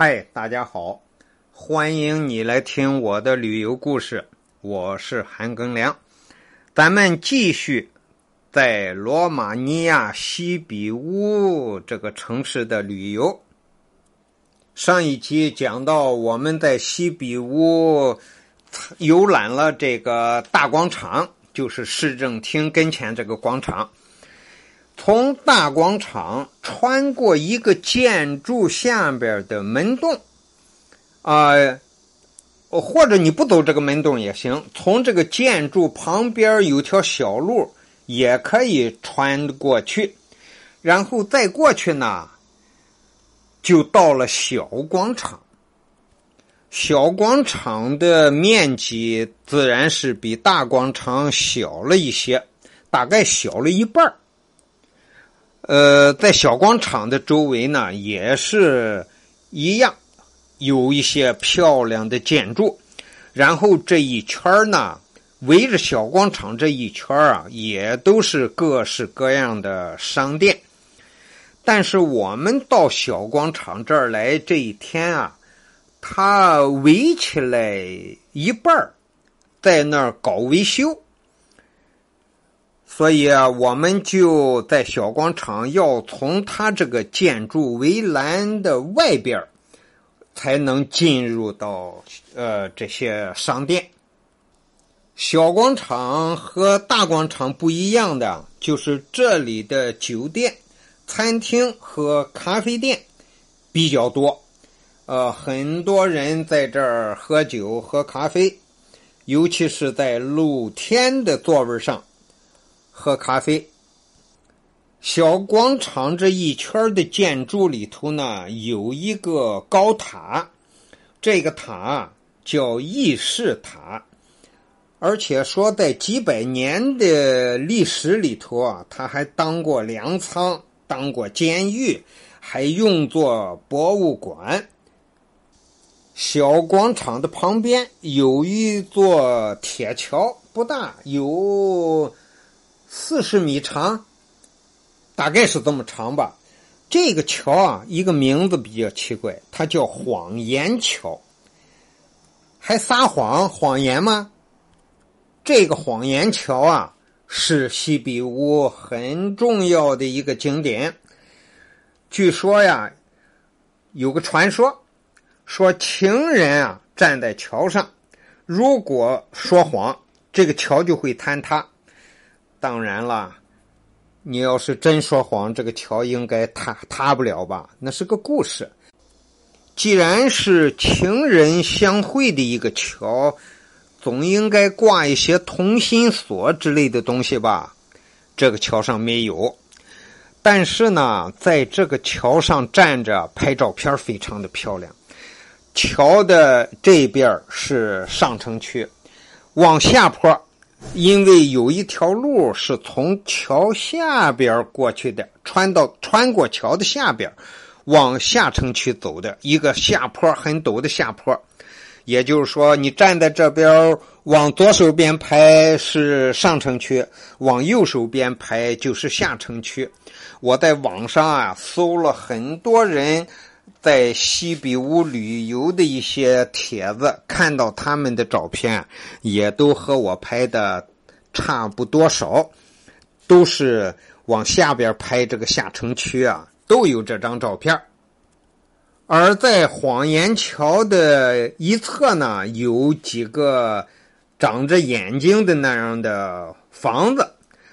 嗨，大家好，欢迎你来听我的旅游故事。我是韩庚良，咱们继续在罗马尼亚西比乌这个城市的旅游。上一集讲到，我们在西比乌游览了这个大广场，就是市政厅跟前这个广场。从大广场穿过一个建筑下边的门洞，啊，或者你不走这个门洞也行，从这个建筑旁边有条小路也可以穿过去，然后再过去呢，就到了小广场。小广场的面积自然是比大广场小了一些，大概小了一半呃，在小广场的周围呢，也是一样，有一些漂亮的建筑。然后这一圈呢，围着小广场这一圈啊，也都是各式各样的商店。但是我们到小广场这儿来这一天啊，它围起来一半在那儿搞维修。所以啊，我们就在小广场，要从它这个建筑围栏的外边才能进入到呃这些商店。小广场和大广场不一样的，就是这里的酒店、餐厅和咖啡店比较多。呃，很多人在这儿喝酒、喝咖啡，尤其是在露天的座位上。喝咖啡。小广场这一圈的建筑里头呢，有一个高塔，这个塔叫议事塔，而且说在几百年的历史里头啊，它还当过粮仓，当过监狱，还用作博物馆。小广场的旁边有一座铁桥，不大，有。四十米长，大概是这么长吧。这个桥啊，一个名字比较奇怪，它叫谎言桥。还撒谎谎言吗？这个谎言桥啊，是西比乌很重要的一个景点。据说呀，有个传说，说情人啊站在桥上，如果说谎，这个桥就会坍塌。当然了，你要是真说谎，这个桥应该塌塌不了吧？那是个故事。既然是情人相会的一个桥，总应该挂一些同心锁之类的东西吧？这个桥上没有，但是呢，在这个桥上站着拍照片非常的漂亮。桥的这边是上城区，往下坡。因为有一条路是从桥下边过去的，穿到穿过桥的下边，往下城区走的一个下坡很陡的下坡。也就是说，你站在这边往左手边拍是上城区，往右手边拍就是下城区。我在网上啊搜了很多人。在西比乌旅游的一些帖子，看到他们的照片，也都和我拍的差不多少，都是往下边拍这个下城区啊，都有这张照片。而在谎言桥的一侧呢，有几个长着眼睛的那样的房子，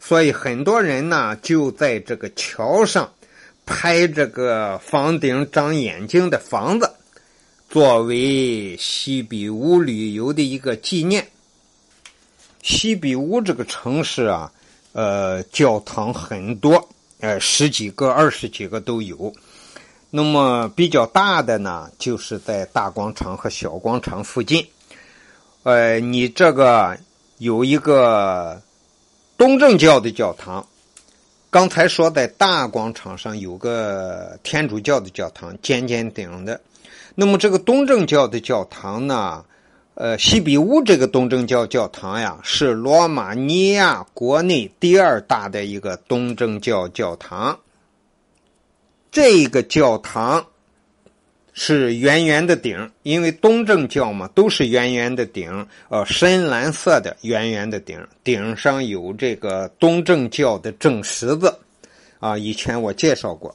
所以很多人呢就在这个桥上。拍这个房顶长眼睛的房子，作为西比乌旅游的一个纪念。西比乌这个城市啊，呃，教堂很多，呃，十几个、二十几个都有。那么比较大的呢，就是在大广场和小广场附近。呃，你这个有一个东正教的教堂。刚才说在大广场上有个天主教的教堂，尖尖顶的。那么这个东正教的教堂呢？呃，西比乌这个东正教教堂呀，是罗马尼亚国内第二大的一个东正教教堂。这个教堂是圆圆的顶，因为东正教嘛都是圆圆的顶，呃，深蓝色的圆圆的顶，顶上有这个东正教的正十字，啊，以前我介绍过，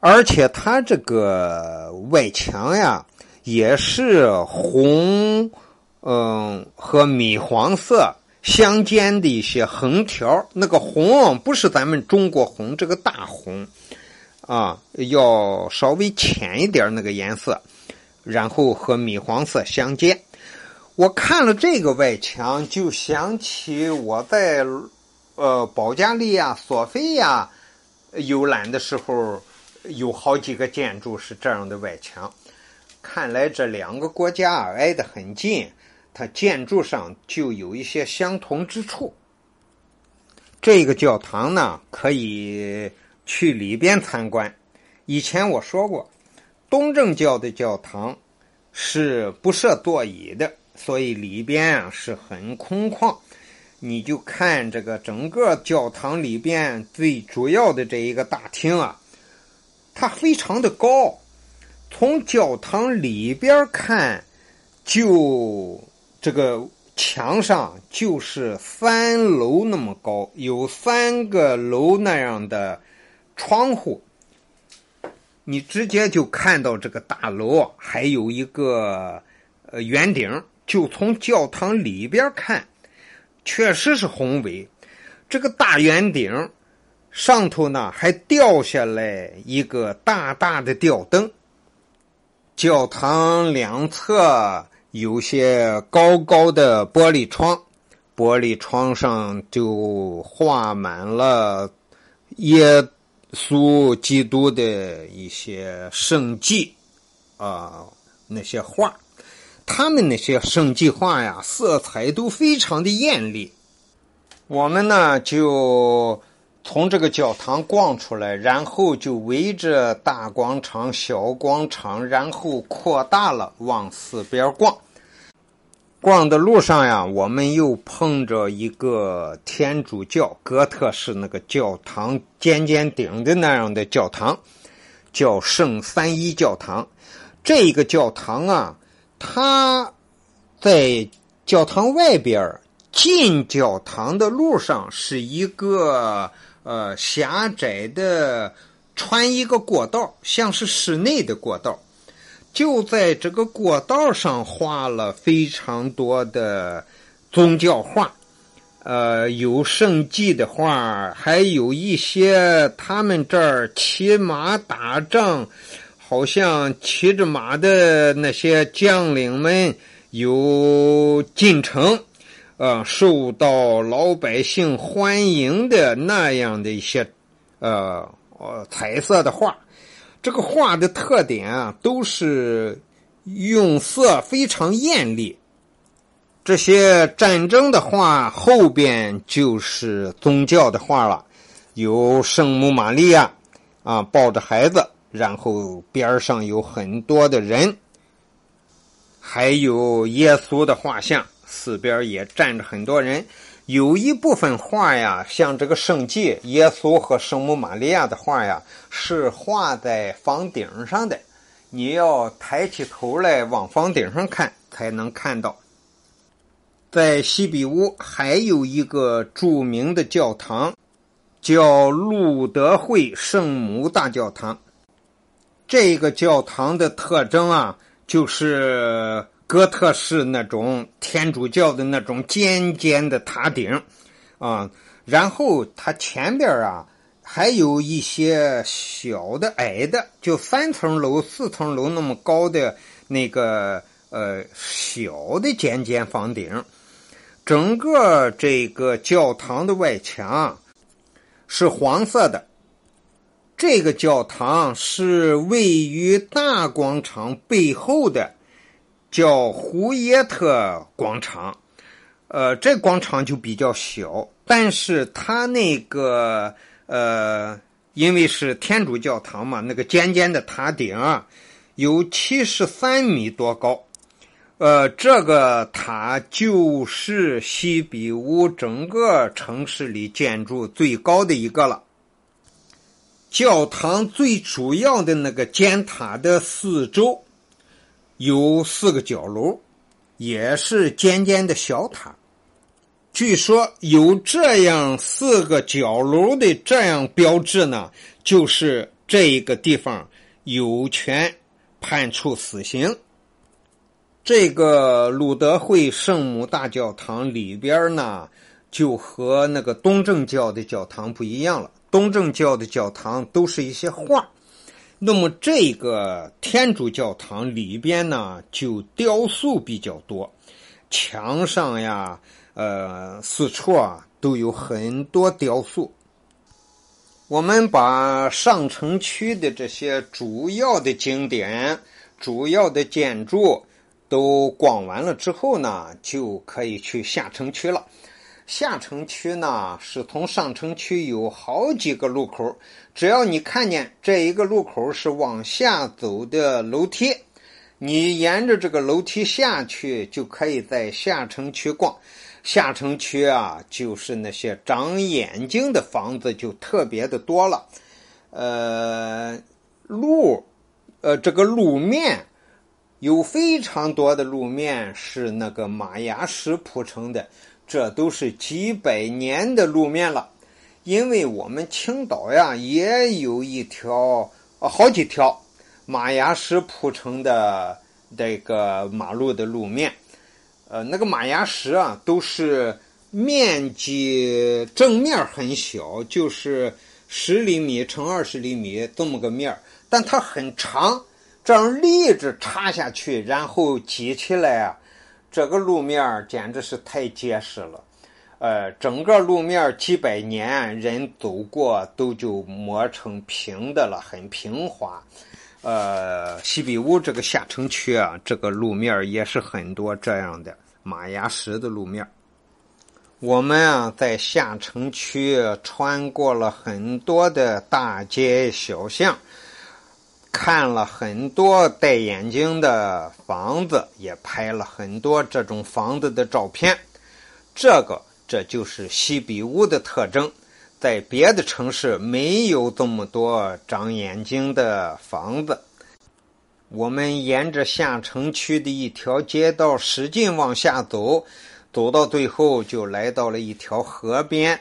而且它这个外墙呀也是红，嗯，和米黄色相间的一些横条，那个红不是咱们中国红这个大红。啊，要稍微浅一点那个颜色，然后和米黄色相间。我看了这个外墙，就想起我在呃保加利亚索菲亚游览的时候，有好几个建筑是这样的外墙。看来这两个国家挨得很近，它建筑上就有一些相同之处。这个教堂呢，可以。去里边参观。以前我说过，东正教的教堂是不设座椅的，所以里边啊是很空旷。你就看这个整个教堂里边最主要的这一个大厅啊，它非常的高。从教堂里边看，就这个墙上就是三楼那么高，有三个楼那样的。窗户，你直接就看到这个大楼，还有一个呃圆顶，就从教堂里边看，确实是宏伟。这个大圆顶上头呢，还掉下来一个大大的吊灯。教堂两侧有些高高的玻璃窗，玻璃窗上就画满了也。苏基督的一些圣迹啊，那些画，他们那些圣迹画呀，色彩都非常的艳丽。我们呢就从这个教堂逛出来，然后就围着大广场、小广场，然后扩大了往四边逛。逛的路上呀，我们又碰着一个天主教哥特式那个教堂尖尖顶的那样的教堂，叫圣三一教堂。这个教堂啊，它在教堂外边进教堂的路上是一个呃狭窄的穿一个过道，像是室内的过道。就在这个过道上画了非常多的宗教画，呃，有圣迹的画，还有一些他们这儿骑马打仗，好像骑着马的那些将领们有进城，呃，受到老百姓欢迎的那样的一些，呃，呃，彩色的画。这个画的特点啊，都是用色非常艳丽。这些战争的画后边就是宗教的画了，有圣母玛利亚啊抱着孩子，然后边上有很多的人，还有耶稣的画像，四边也站着很多人。有一部分画呀，像这个圣迹、耶稣和圣母玛利亚的画呀，是画在房顶上的。你要抬起头来往房顶上看，才能看到。在西比乌还有一个著名的教堂，叫路德会圣母大教堂。这个教堂的特征啊，就是。哥特式那种天主教的那种尖尖的塔顶，啊，然后它前边啊还有一些小的矮的，就三层楼、四层楼那么高的那个呃小的尖尖房顶。整个这个教堂的外墙是黄色的。这个教堂是位于大广场背后的。叫胡耶特广场，呃，这广场就比较小，但是它那个呃，因为是天主教堂嘛，那个尖尖的塔顶啊，有七十三米多高，呃，这个塔就是西比乌整个城市里建筑最高的一个了。教堂最主要的那个尖塔的四周有四个角楼，也是尖尖的小塔。据说有这样四个角楼的这样标志呢，就是这一个地方有权判处死刑。这个鲁德会圣母大教堂里边呢，就和那个东正教的教堂不一样了。东正教的教堂都是一些画，那么这个天主教堂里边呢，就雕塑比较多，墙上呀，呃，四处啊都有很多雕塑。我们把上城区的这些主要的景点、主要的建筑。都逛完了之后呢，就可以去下城区了。下城区呢，是从上城区有好几个路口，只要你看见这一个路口是往下走的楼梯，你沿着这个楼梯下去，就可以在下城区逛。下城区啊，就是那些长眼睛的房子就特别的多了。呃，路，呃，这个路面。有非常多的路面是那个马牙石铺成的，这都是几百年的路面了。因为我们青岛呀，也有一条啊，好几条马牙石铺成的这个马路的路面。呃，那个马牙石啊，都是面积正面很小，就是十厘米乘二十厘米这么个面但它很长。这样立着插下去，然后挤起来啊，这个路面简直是太结实了。呃，整个路面几百年人走过都就磨成平的了，很平滑。呃，西比乌这个下城区啊，这个路面也是很多这样的马牙石的路面。我们啊，在下城区穿过了很多的大街小巷。看了很多戴眼镜的房子，也拍了很多这种房子的照片。这个这就是西比乌的特征，在别的城市没有这么多长眼睛的房子。我们沿着下城区的一条街道使劲往下走，走到最后就来到了一条河边，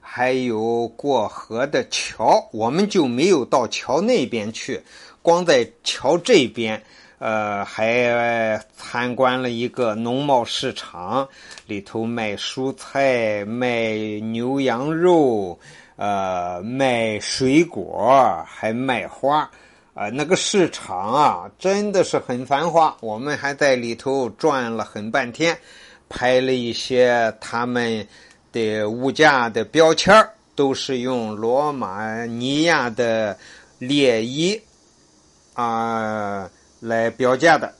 还有过河的桥，我们就没有到桥那边去。光在桥这边，呃，还参观了一个农贸市场，里头卖蔬菜、卖牛羊肉，呃，卖水果，还卖花，啊，那个市场啊，真的是很繁华。我们还在里头转了很半天，拍了一些他们的物价的标签都是用罗马尼亚的列伊。啊，来标价的，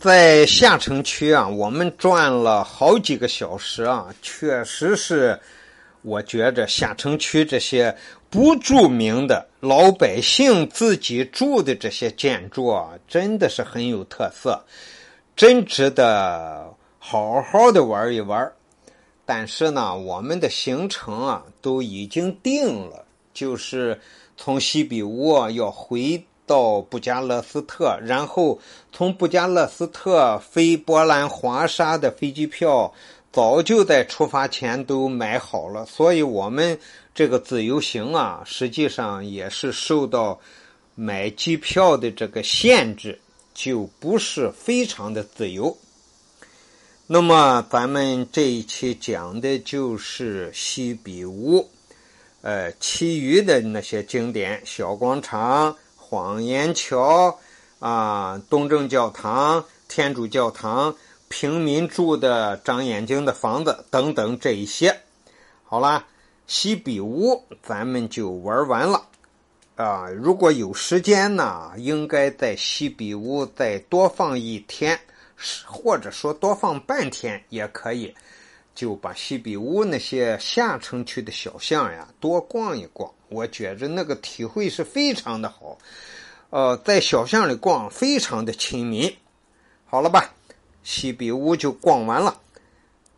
在下城区啊，我们转了好几个小时啊，确实是，我觉着下城区这些不著名的老百姓自己住的这些建筑啊，真的是很有特色，真值得好好的玩一玩。但是呢，我们的行程啊都已经定了，就是从西比乌要回。到布加勒斯特，然后从布加勒斯特飞波兰华沙的飞机票，早就在出发前都买好了。所以，我们这个自由行啊，实际上也是受到买机票的这个限制，就不是非常的自由。那么，咱们这一期讲的就是西比乌，呃，其余的那些景点，小广场。谎言桥啊，东正教堂、天主教堂、平民住的长眼睛的房子等等这一些，好啦，西比乌咱们就玩完了啊！如果有时间呢，应该在西比乌再多放一天，或者说多放半天也可以，就把西比乌那些下城区的小巷呀多逛一逛。我觉着那个体会是非常的好，呃，在小巷里逛非常的亲民。好了吧，西比屋就逛完了，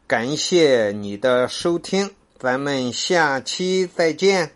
感谢你的收听，咱们下期再见。